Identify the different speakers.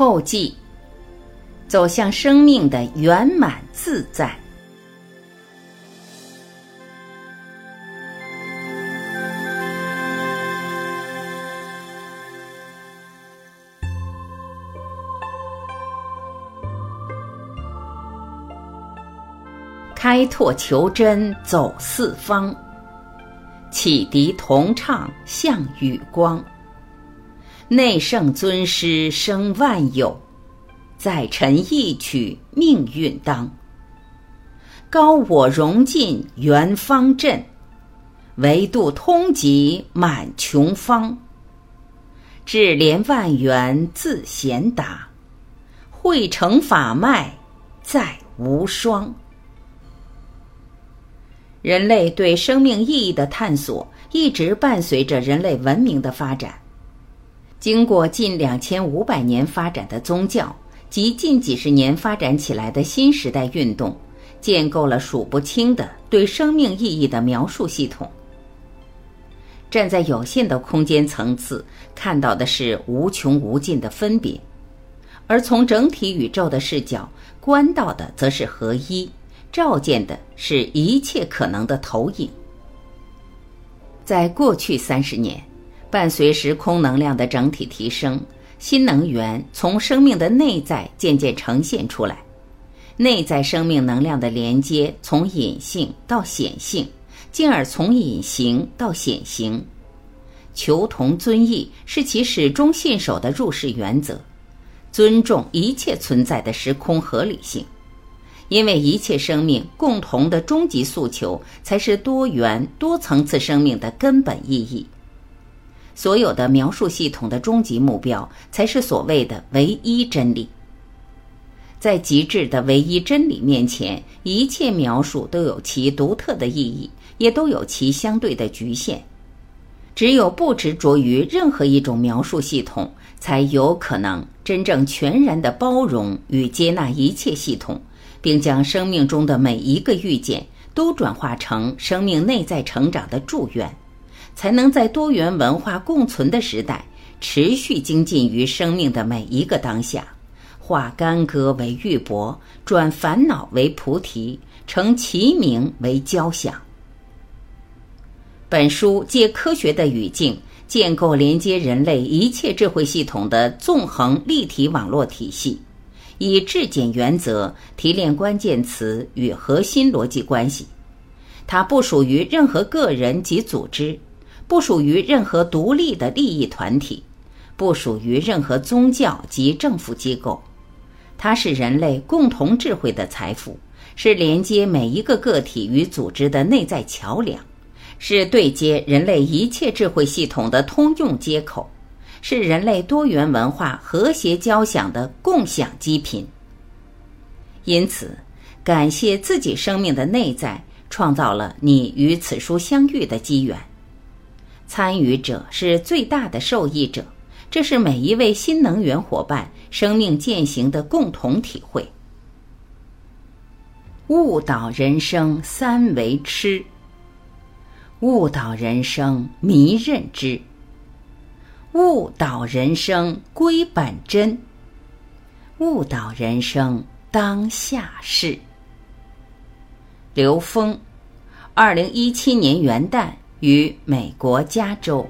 Speaker 1: 后记，走向生命的圆满自在。开拓求真走四方，启迪同唱向宇光。内圣尊师生万有，在尘一曲命运当。高我融尽圆方阵，维度通极满穹方。智连万缘自贤达，汇成法脉再无双。人类对生命意义的探索，一直伴随着人类文明的发展。经过近两千五百年发展的宗教及近几十年发展起来的新时代运动，建构了数不清的对生命意义的描述系统。站在有限的空间层次，看到的是无穷无尽的分别；而从整体宇宙的视角观到的，则是合一，照见的是一切可能的投影。在过去三十年。伴随时空能量的整体提升，新能源从生命的内在渐渐呈现出来，内在生命能量的连接从隐性到显性，进而从隐形到显形。求同尊异是其始终信守的入世原则，尊重一切存在的时空合理性，因为一切生命共同的终极诉求才是多元多层次生命的根本意义。所有的描述系统的终极目标，才是所谓的唯一真理。在极致的唯一真理面前，一切描述都有其独特的意义，也都有其相对的局限。只有不执着于任何一种描述系统，才有可能真正全然的包容与接纳一切系统，并将生命中的每一个遇见都转化成生命内在成长的祝愿。才能在多元文化共存的时代，持续精进于生命的每一个当下，化干戈为玉帛，转烦恼为菩提，成其名为交响。本书借科学的语境，建构连接人类一切智慧系统的纵横立体网络体系，以质简原则提炼关键词与核心逻辑关系。它不属于任何个人及组织。不属于任何独立的利益团体，不属于任何宗教及政府机构，它是人类共同智慧的财富，是连接每一个个体与组织的内在桥梁，是对接人类一切智慧系统的通用接口，是人类多元文化和谐交响的共享基频。因此，感谢自己生命的内在创造了你与此书相遇的机缘。参与者是最大的受益者，这是每一位新能源伙伴生命践行的共同体会。误导人生三为痴，误导人生迷认知，误导人生归本真，误导人生当下事。刘峰，二零一七年元旦。于美国加州。